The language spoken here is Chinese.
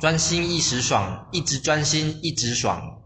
专心一时爽一直专心一直爽。